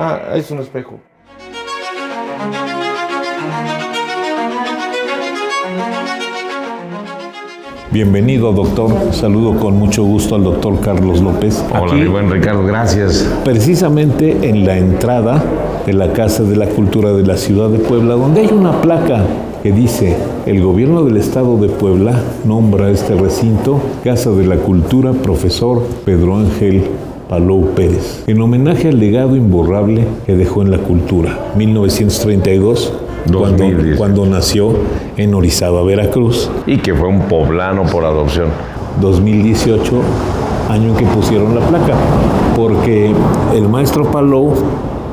Ah, es un espejo. Bienvenido, doctor. Saludo con mucho gusto al doctor Carlos López. Hola, Aquí, mi buen Ricardo, gracias. Precisamente en la entrada de la Casa de la Cultura de la Ciudad de Puebla, donde hay una placa que dice, el gobierno del estado de Puebla nombra este recinto Casa de la Cultura Profesor Pedro Ángel Palou Pérez, en homenaje al legado imborrable que dejó en la cultura. 1932, cuando, 2010. cuando nació en Orizaba, Veracruz. Y que fue un poblano por adopción. 2018, año en que pusieron la placa, porque el maestro Palou,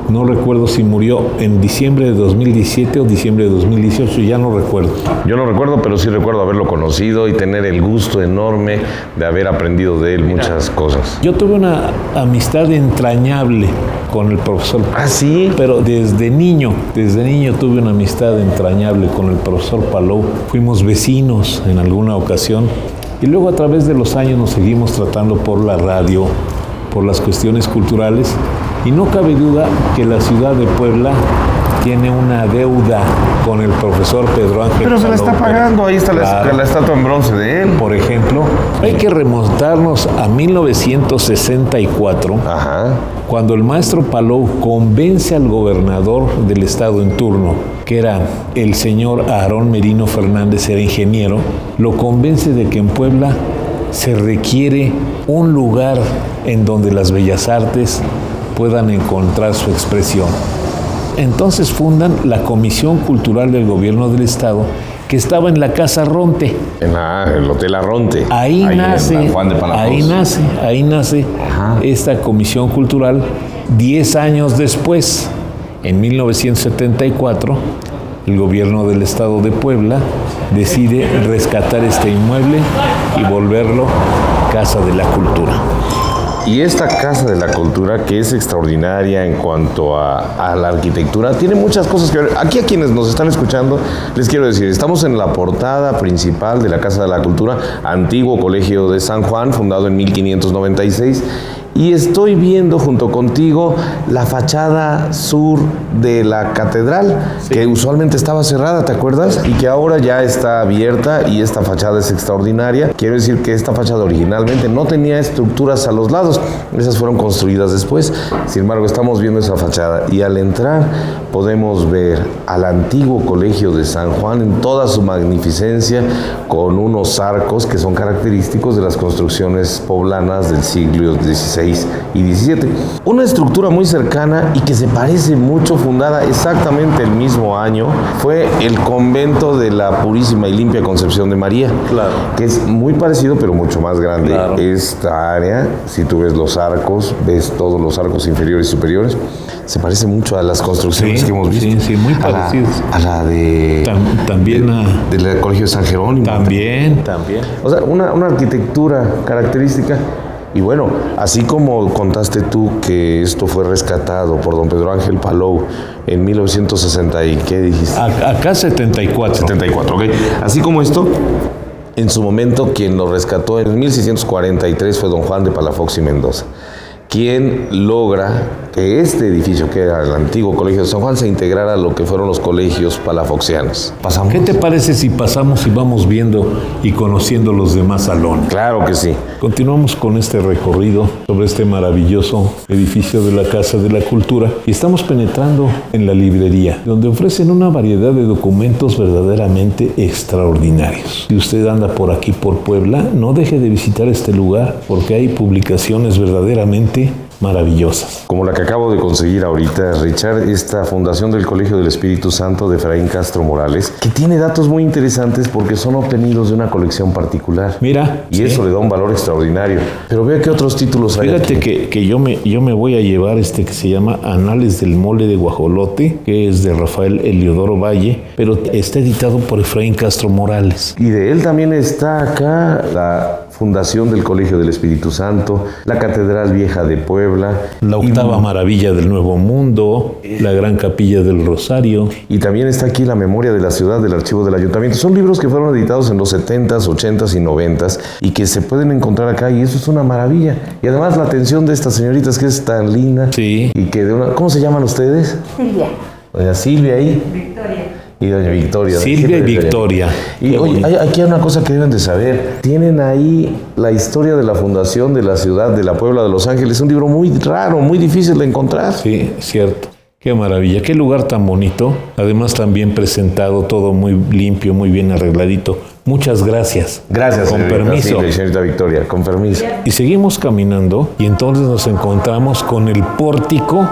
no recuerdo si murió en diciembre de 2017 o diciembre de 2018, ya no recuerdo. Yo no recuerdo, pero sí recuerdo haberlo conocido y tener el gusto enorme de haber aprendido de él muchas cosas. Yo tuve una amistad entrañable con el profesor. Ah, sí. Pero desde niño, desde niño tuve una amistad entrañable con el profesor Palou. Fuimos vecinos en alguna ocasión y luego a través de los años nos seguimos tratando por la radio, por las cuestiones culturales y no cabe duda que la ciudad de Puebla tiene una deuda con el profesor Pedro Ángel. Pero se la está pagando, ahí está la, la estatua en bronce de él. Por ejemplo, hay que remontarnos a 1964 Ajá. cuando el maestro Palou convence al gobernador del estado en turno, que era el señor Aarón Merino Fernández, era ingeniero, lo convence de que en Puebla se requiere un lugar en donde las bellas artes puedan encontrar su expresión. Entonces fundan la Comisión Cultural del Gobierno del Estado, que estaba en la Casa Ronte. En la- el Hotel Arronte. Ahí, en nace, Juan de ahí nace, ahí nace Ajá. esta comisión cultural. Diez años después, en 1974, el gobierno del estado de Puebla decide rescatar este inmueble y volverlo Casa de la Cultura. Y esta Casa de la Cultura, que es extraordinaria en cuanto a, la arquitectura, tiene muchas cosas que ver. Aquí a quienes nos están escuchando, les quiero decir, estamos en la portada principal de la Casa de la Cultura, antiguo Colegio de San Juan, fundado en 1596. Y estoy viendo junto contigo la fachada sur de la catedral, que usualmente estaba cerrada, ¿te acuerdas? Y que ahora ya está abierta y esta fachada es extraordinaria. Quiero decir que esta fachada originalmente no tenía estructuras a los lados, esas fueron construidas después. Sin embargo, estamos viendo esa fachada y al entrar podemos ver al antiguo colegio de San Juan en toda su magnificencia, con unos arcos que son característicos de las construcciones poblanas del siglo XVI y XVII. Una estructura muy cercana y que se parece mucho, fundada exactamente el mismo año, fue el convento de la Purísima y Limpia Concepción de María, Claro. que es muy parecido pero mucho más grande. Claro. Esta área, si tú ves los arcos, ves todos los arcos inferiores y superiores, se parece mucho a las construcciones Sí, que hemos visto. sí, sí, muy A la- parecidas. A la, de... Tam- también a- del Colegio de San Jerónimo. También, también. O sea, una, una arquitectura característica. Y bueno, así como contaste tú que esto fue rescatado por don Pedro Ángel Palou en 1960 y qué dijiste? Acá 74. 74, ok. Así como esto, en su momento quien lo rescató en 1643 fue don Juan de Palafox y Mendoza, quien logra que este edificio, que era el antiguo colegio de San Juan, se integrara a lo que fueron los colegios palafoxianos. Pasamos. ¿Qué te parece si pasamos y vamos viendo y conociendo los demás salones? Claro que sí. Continuamos con este recorrido sobre este maravilloso edificio de la Casa de la Cultura y estamos penetrando en la librería, donde ofrecen una variedad de documentos verdaderamente extraordinarios. Si usted anda por aquí por Puebla, no deje de visitar este lugar porque hay publicaciones verdaderamente Maybe. Maravillosas. Como la que acabo de conseguir ahorita, Richard, esta fundación del Colegio del Espíritu Santo de Efraín Castro Morales, que tiene datos muy interesantes porque son obtenidos de una colección particular. Mira. Y eso le da un valor extraordinario. Pero vea qué otros títulos hay. Fíjate que, que, yo, me, yo me voy a llevar este que se llama Anales del Mole de Guajolote, que es de Rafael Eliodoro Valle, pero está editado por Efraín Castro Morales. Y de él también está acá la fundación del Colegio del Espíritu Santo, la Catedral Vieja de Puebla. La octava y, maravilla del Nuevo Mundo, la Gran Capilla del Rosario. Y también está aquí la memoria de la ciudad del archivo del ayuntamiento. Son libros que fueron editados en los 70s, 80s y 90s y que se pueden encontrar acá y eso es una maravilla. Y además la atención de estas señoritas que es tan linda. Sí. Y que de una... ¿Cómo se llaman ustedes? Silvia. Doña Silvia ahí. Victoria. Y doña Victoria. Silvia y Victoria. Y oye, hay, aquí hay una cosa que deben de saber. Tienen ahí la historia de la fundación de la ciudad de la Puebla de Los Ángeles. Un libro muy raro, muy difícil de encontrar. Sí, cierto. Qué maravilla, qué lugar tan bonito. Además también presentado, todo muy limpio, muy bien arregladito. Muchas gracias. Gracias. Con señorita permiso. Señorita Victoria, con permiso. Y seguimos caminando y entonces nos encontramos con el pórtico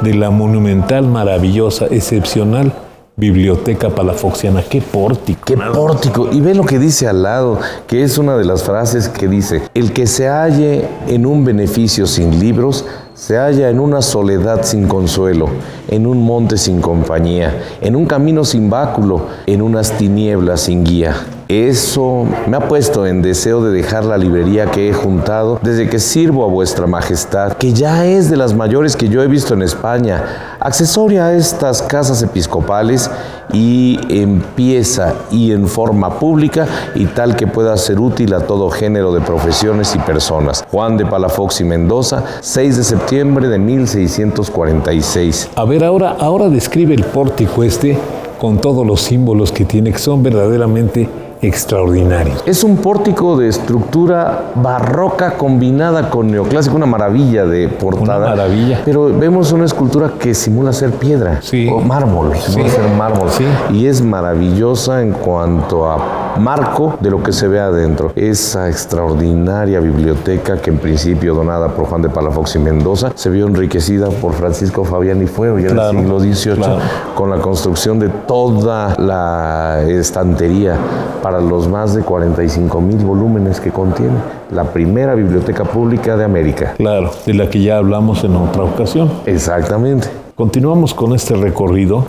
de la monumental, maravillosa, excepcional Biblioteca Palafoxiana. ¡Qué pórtico! ¡Qué pórtico! Y ve lo que dice al lado, que es una de las frases que dice, el que se halle en un beneficio sin libros, se halla en una soledad sin consuelo, en un monte sin compañía, en un camino sin báculo, en unas tinieblas sin guía. Eso me ha puesto en deseo de dejar la librería que he juntado desde que sirvo a vuestra majestad, que ya es de las mayores que yo he visto en España, accesoria a estas casas episcopales y empieza y en forma pública y tal que pueda ser útil a todo género de profesiones y personas. Juan de Palafox y Mendoza, 6 de septiembre de 1646. A ver, ahora, ahora describe el pórtico este con todos los símbolos que tiene, que son verdaderamente extraordinarios. Es un pórtico de estructura barroca combinada con neoclásico, una maravilla de portada. Una maravilla. Pero vemos una escultura que simula ser piedra Sí. o mármol, simula Sí. ser mármol. Sí. Y es maravillosa en cuanto a marco de lo que se ve adentro. Esa extraordinaria biblioteca que en principio donada por Juan de Palafox y Mendoza se vio enriquecida por Francisco Fabián y Fuego ya Claro, en el siglo XVIII claro. con la construcción de toda la estantería para los más de 45 mil volúmenes que contiene. La primera biblioteca pública de América. Claro, de la que ya hablamos en otra ocasión. Exactamente. Continuamos con este recorrido.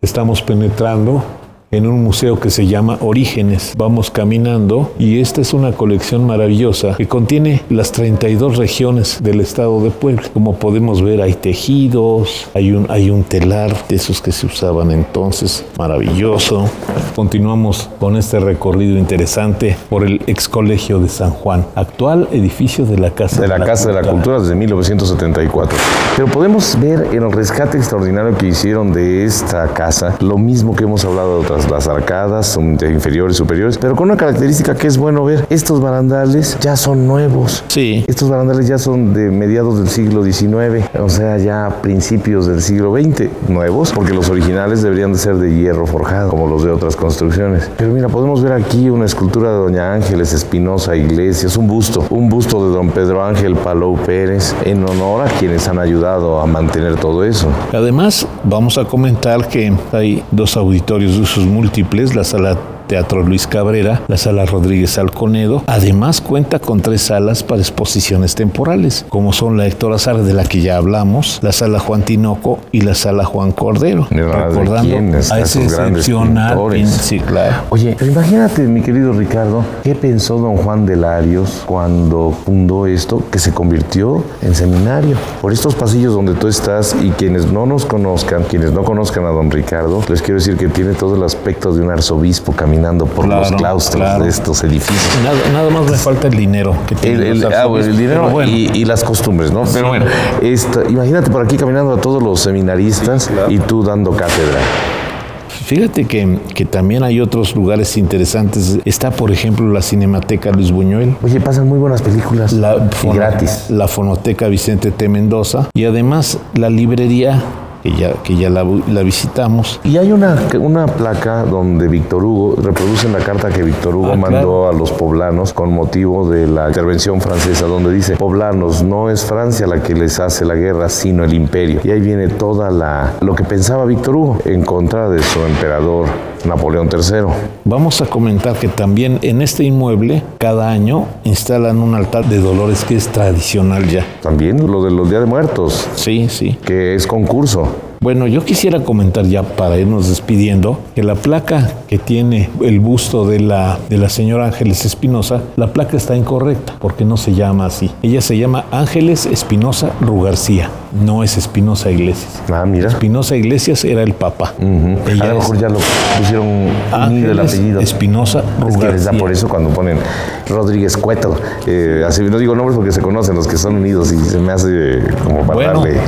Estamos penetrando en un museo que se llama Orígenes. Vamos caminando y esta es una colección maravillosa que contiene las 32 regiones del estado de Puebla. Como podemos ver, hay tejidos, hay un, hay un telar de esos que se usaban entonces, maravilloso. Continuamos con este recorrido interesante por el ex colegio de San Juan, actual edificio de la Casa De la Casa de la Cultura desde 1974. Pero podemos ver en el rescate extraordinario que hicieron de esta casa lo mismo que hemos hablado de otras, las arcadas son de inferiores, superiores, pero con una característica que es bueno ver. Estos barandales ya son nuevos. Sí. Estos barandales ya son de mediados del siglo XIX, o sea, ya principios del siglo XX, nuevos, porque los originales deberían de ser de hierro forjado, como los de otras construcciones. Pero mira, podemos ver aquí una escultura de Doña Ángeles Espinosa Iglesias, un busto, un busto de Don Pedro Ángel Palou Pérez, en honor a quienes han ayudado a mantener todo eso. Además, vamos a comentar que hay dos auditorios de usos múltiples, la sala Teatro Luis Cabrera, la sala Rodríguez Alconedo. Además cuenta con tres salas para exposiciones temporales, como son la Héctor Azar, de la que ya hablamos, la sala Juan Tinoco y la sala Juan Cordero. Mira, ¿de recordando quiénes? a ese excepcional claro. Oye, pero imagínate, mi querido Ricardo, ¿qué pensó don Juan de Larios cuando fundó esto que se convirtió en seminario? Por estos pasillos donde tú estás y quienes no nos conozcan, quienes no conozcan a don Ricardo, les quiero decir que tiene todo el aspecto de un arzobispo caminando por los claustros claro. de estos edificios. Nada, nada más me falta el dinero que El, el- ah, bueno, el dinero bueno. y, y las costumbres, ¿no? Pero bueno, esta- imagínate por aquí caminando a todos los seminaristas y tú dando cátedra. Fíjate que, que también hay otros lugares interesantes. Está, por ejemplo, la Cinemateca Luis Buñuel. Oye, pasan muy buenas películas la y gratis. La Fonoteca Vicente T. Mendoza y además la librería que ya, que ya la, la visitamos. Y hay una, una placa donde Víctor Hugo, reproducen la carta que Víctor Hugo Ah, mandó a los poblanos con motivo de la intervención francesa, donde dice, poblanos, no es Francia la que les hace la guerra, sino el imperio. Y ahí viene toda la, lo que pensaba Víctor Hugo en contra de su emperador Napoleón III. Vamos a comentar que también en este inmueble cada año instalan un altar de dolores que es tradicional ya. También lo de los Días de Muertos, Sí, sí. que es concurso. Bueno, yo quisiera comentar ya para irnos despidiendo que la placa que tiene el busto de la, de la señora Ángeles Espinosa, la placa está incorrecta porque no se llama así. Ella se llama Ángeles Espinosa Rugarcía, no es Espinosa Iglesias. Ah, mira. Espinosa Iglesias era el papa. Ella a lo mejor ya lo pusieron unido el apellido. Espinosa Es que les da Rugarcía. por eso cuando ponen Rodríguez Cueto. Eh, así no digo nombres porque se conocen los que son unidos y se me hace eh, como para Bueno, darle.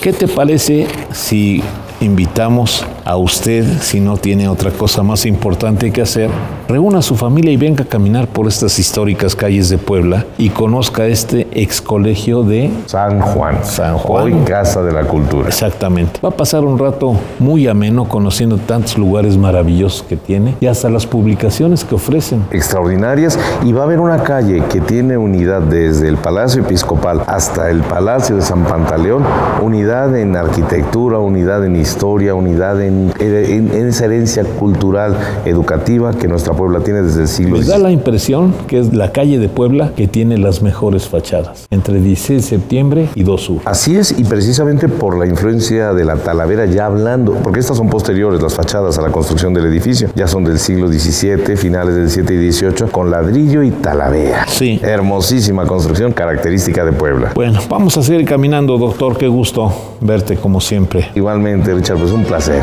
¿Qué te parece si invitamos a usted, si no tiene otra cosa más importante que hacer, reúna a su familia y venga a caminar por estas históricas calles de Puebla y conozca este ex colegio de... San Juan. San Juan. Hoy Casa de la Cultura. Exactamente. Va a pasar un rato muy ameno conociendo tantos lugares maravillosos que tiene y hasta las publicaciones que ofrecen. Extraordinarias. Y va a haber una calle que tiene unidad desde el Palacio Episcopal hasta el Palacio de San Pantaleón. Unidad en arquitectura, unidad en historia, unidad en, en- en esa herencia cultural, educativa que nuestra Puebla tiene desde el siglo Me da la impresión que es la calle de Puebla que tiene las mejores fachadas, entre 16 de septiembre y 2 sur. Así es, y precisamente por la influencia de la Talavera, ya hablando, porque estas son posteriores, las fachadas a la construcción del edificio, ya son del siglo XVII, finales del 7 y 18, con ladrillo y talavera. Sí. Hermosísima construcción característica de Puebla. Bueno, vamos a seguir caminando, doctor. Qué gusto verte como siempre. Igualmente, Richard, pues un placer.